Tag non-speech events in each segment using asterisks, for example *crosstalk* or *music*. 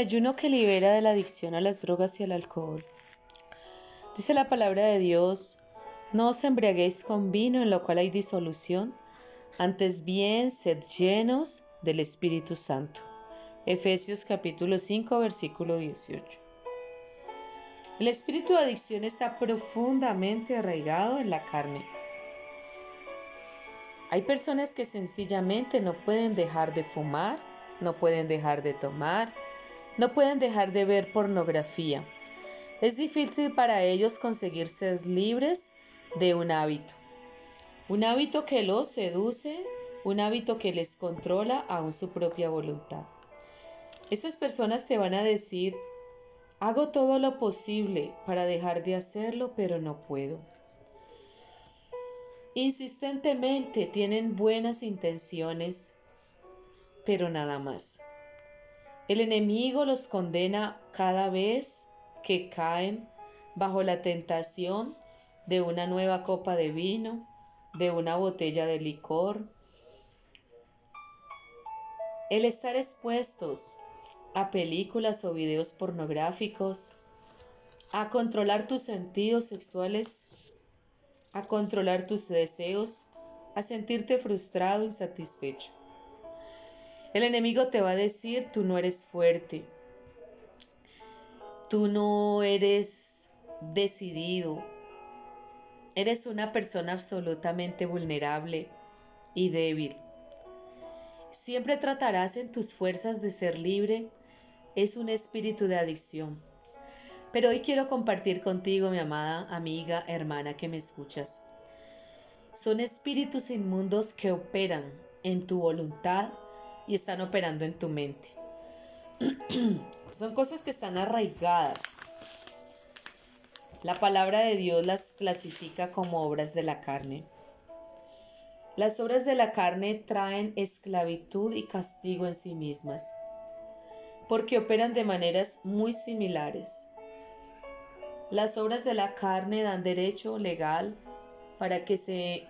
Ayuno que libera de la adicción a las drogas y al alcohol. Dice la palabra de Dios, no os embriaguéis con vino en lo cual hay disolución, antes bien sed llenos del Espíritu Santo. Efesios capítulo 5 versículo 18. El espíritu de adicción está profundamente arraigado en la carne. Hay personas que sencillamente no pueden dejar de fumar, no pueden dejar de tomar, no pueden dejar de ver pornografía. Es difícil para ellos conseguir ser libres de un hábito. Un hábito que los seduce, un hábito que les controla aún su propia voluntad. Estas personas te van a decir, hago todo lo posible para dejar de hacerlo, pero no puedo. Insistentemente tienen buenas intenciones, pero nada más. El enemigo los condena cada vez que caen bajo la tentación de una nueva copa de vino, de una botella de licor. El estar expuestos a películas o videos pornográficos, a controlar tus sentidos sexuales, a controlar tus deseos, a sentirte frustrado, insatisfecho. El enemigo te va a decir, tú no eres fuerte, tú no eres decidido, eres una persona absolutamente vulnerable y débil. Siempre tratarás en tus fuerzas de ser libre, es un espíritu de adicción. Pero hoy quiero compartir contigo, mi amada amiga, hermana que me escuchas. Son espíritus inmundos que operan en tu voluntad y están operando en tu mente. *clears throat* Son cosas que están arraigadas. La palabra de Dios las clasifica como obras de la carne. Las obras de la carne traen esclavitud y castigo en sí mismas, porque operan de maneras muy similares. Las obras de la carne dan derecho legal para que se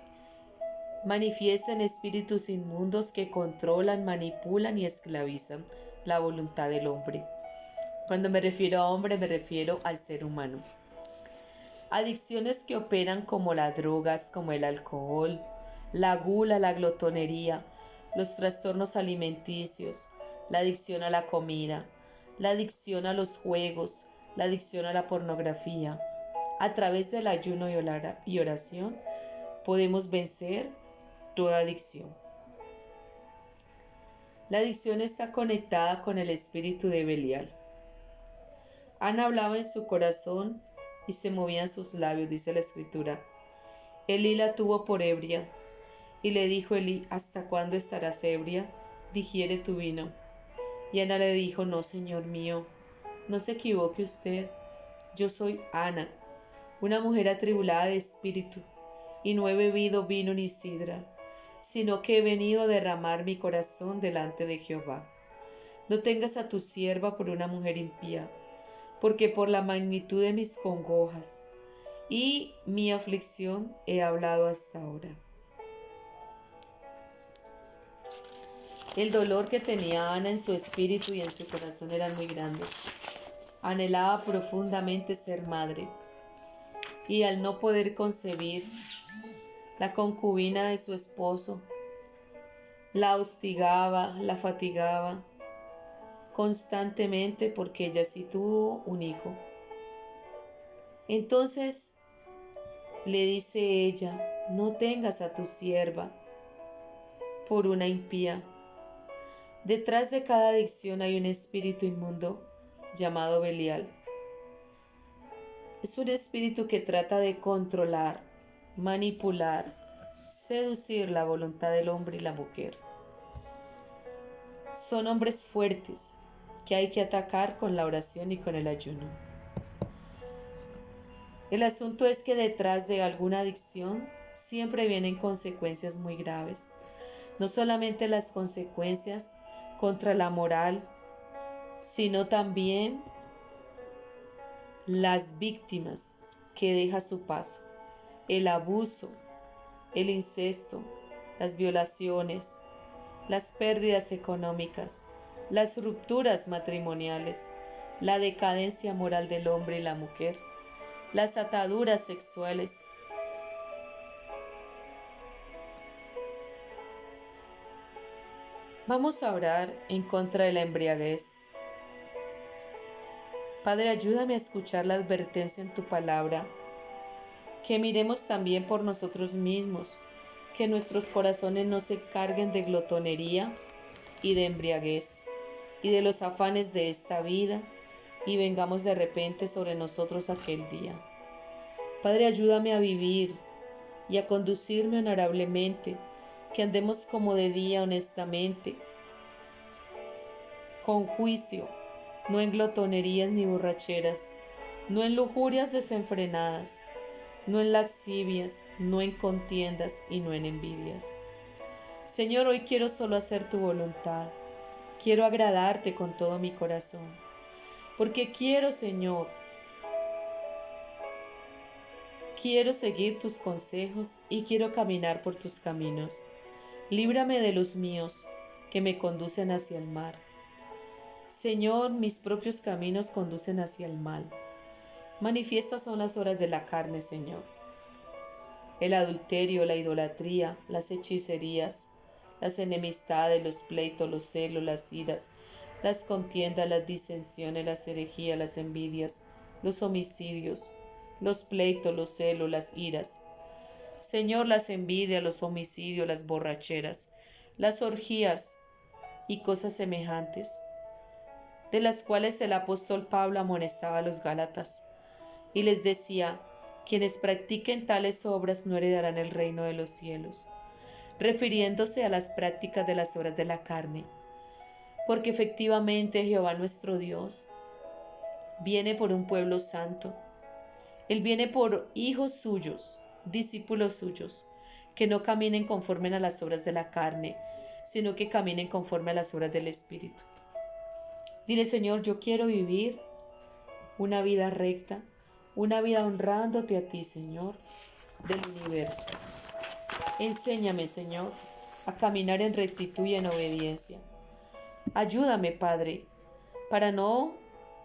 manifiesten espíritus inmundos que controlan, manipulan y esclavizan la voluntad del hombre. Cuando me refiero a hombre me refiero al ser humano. Adicciones que operan como las drogas, como el alcohol, la gula, la glotonería, los trastornos alimenticios, la adicción a la comida, la adicción a los juegos, la adicción a la pornografía. A través del ayuno y oración podemos vencer toda adicción. La adicción está conectada con el espíritu de Belial. Ana hablaba en su corazón y se movían sus labios, dice la escritura. Elí la tuvo por ebria y le dijo Elí, ¿hasta cuándo estarás ebria? Digiere tu vino. Y Ana le dijo, no, señor mío, no se equivoque usted. Yo soy Ana, una mujer atribulada de espíritu, y no he bebido vino ni sidra sino que he venido a derramar mi corazón delante de Jehová. No tengas a tu sierva por una mujer impía, porque por la magnitud de mis congojas y mi aflicción he hablado hasta ahora. El dolor que tenía Ana en su espíritu y en su corazón eran muy grandes. Anhelaba profundamente ser madre y al no poder concebir la concubina de su esposo, la hostigaba, la fatigaba constantemente porque ella sí tuvo un hijo. Entonces le dice ella, no tengas a tu sierva por una impía. Detrás de cada adicción hay un espíritu inmundo llamado Belial. Es un espíritu que trata de controlar, manipular, seducir la voluntad del hombre y la mujer. Son hombres fuertes que hay que atacar con la oración y con el ayuno. El asunto es que detrás de alguna adicción siempre vienen consecuencias muy graves. No solamente las consecuencias contra la moral, sino también las víctimas que deja su paso, el abuso, el incesto, las violaciones, las pérdidas económicas, las rupturas matrimoniales, la decadencia moral del hombre y la mujer, las ataduras sexuales. Vamos a orar en contra de la embriaguez. Padre, ayúdame a escuchar la advertencia en tu palabra, que miremos también por nosotros mismos, que nuestros corazones no se carguen de glotonería y de embriaguez y de los afanes de esta vida y vengamos de repente sobre nosotros aquel día. Padre, ayúdame a vivir y a conducirme honorablemente, que andemos como de día honestamente, con juicio, no en glotonerías ni borracheras, no en lujurias desenfrenadas, no en laxivias, no en contiendas y no en envidias. Señor, hoy quiero solo hacer tu voluntad, quiero agradarte con todo mi corazón porque quiero, Señor, quiero seguir tus consejos y quiero caminar por tus caminos. Líbrame de los míos que me conducen hacia el mar. Señor, mis propios caminos conducen hacia el mal. Manifiestas son las horas de la carne, Señor. El adulterio, la idolatría, las hechicerías, las enemistades, los pleitos, los celos, las iras, las contiendas, las disensiones, las herejías, las envidias, los homicidios, los pleitos, los celos, las iras. Señor, las envidias, los homicidios, las borracheras, las orgías y cosas semejantes, de las cuales el apóstol Pablo amonestaba a los Gálatas, y les decía, quienes practiquen tales obras no heredarán el reino de los cielos, refiriéndose a las prácticas de las obras de la carne porque efectivamente Jehová nuestro Dios viene por un pueblo santo. Él viene por hijos suyos, discípulos suyos, que no caminen conforme a las obras de la carne, sino que caminen conforme a las obras del Espíritu. Dile, Señor, yo quiero vivir una vida recta, una vida honrándote a ti, Señor, del universo. Enséñame, Señor, a caminar en rectitud y en obediencia Ayúdame, Padre, para no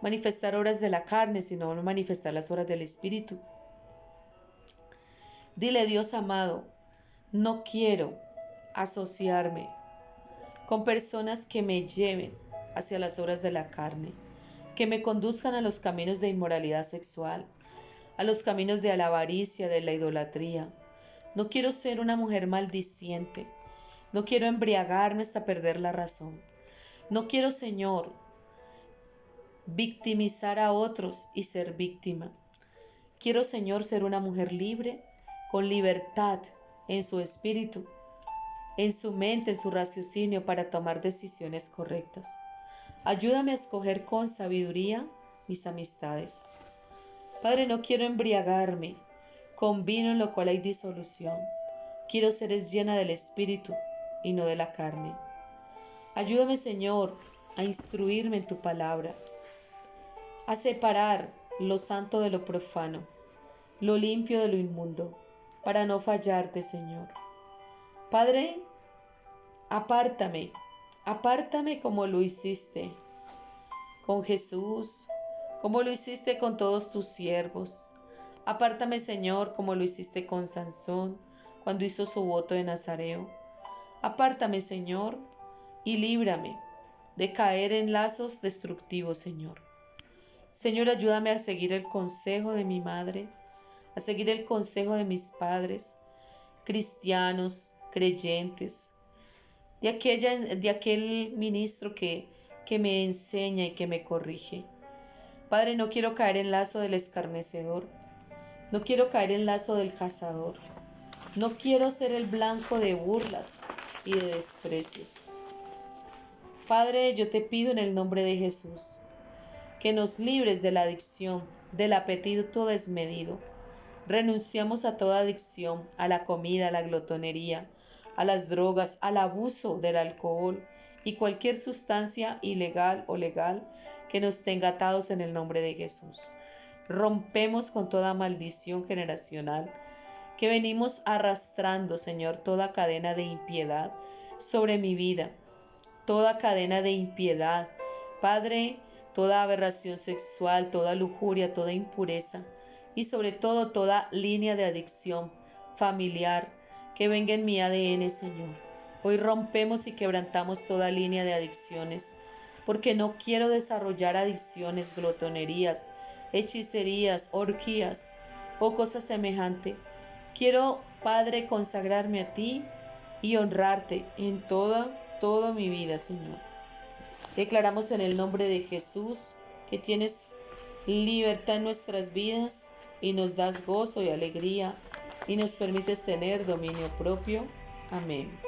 manifestar horas de la carne, sino manifestar las horas del Espíritu. Dile, Dios amado, no quiero asociarme con personas que me lleven hacia las horas de la carne, que me conduzcan a los caminos de inmoralidad sexual, a los caminos de la avaricia, de la idolatría. No quiero ser una mujer maldiciente, no quiero embriagarme hasta perder la razón. No quiero, Señor, victimizar a otros y ser víctima. Quiero, Señor, ser una mujer libre, con libertad en su espíritu, en su mente, en su raciocinio para tomar decisiones correctas. Ayúdame a escoger con sabiduría mis amistades. Padre, no quiero embriagarme con vino en lo cual hay disolución. Quiero ser llena del espíritu y no de la carne. Ayúdame, Señor, a instruirme en tu palabra, a separar lo santo de lo profano, lo limpio de lo inmundo, para no fallarte, Señor. Padre, apártame, apártame como lo hiciste con Jesús, como lo hiciste con todos tus siervos. Apártame, Señor, como lo hiciste con Sansón cuando hizo su voto de Nazareo. Apártame, Señor, y líbrame de caer en lazos destructivos, Señor. Señor, ayúdame a seguir el consejo de mi madre, a seguir el consejo de mis padres, cristianos, creyentes, de, aquella, de aquel ministro que, que me enseña y que me corrige. Padre, no quiero caer en lazo del escarnecedor, no quiero caer en lazo del cazador, no quiero ser el blanco de burlas y de desprecios. Padre, yo te pido en el nombre de Jesús que nos libres de la adicción, del apetito desmedido, Renunciamos a toda adicción, a la comida, a la glotonería, a las drogas, al abuso del alcohol y cualquier sustancia ilegal o legal que nos tenga atados en el nombre de Jesús. Rompemos con toda maldición generacional que venimos arrastrando, Señor, toda cadena de impiedad sobre mi vida, toda cadena de impiedad. Padre, toda aberración sexual, toda lujuria, toda impureza y sobre todo toda línea de adicción familiar que venga en mi ADN, Señor. Hoy rompemos y quebrantamos toda línea de adicciones, porque no quiero desarrollar adicciones, glotonerías, hechicerías, orgías o cosas semejantes. Quiero, Padre, consagrarme a ti y honrarte en toda, toda mi vida, Señor. Declaramos en el nombre de Jesús que tienes libertad en nuestras vidas y nos das gozo y alegría y nos permites tener dominio propio. Amén.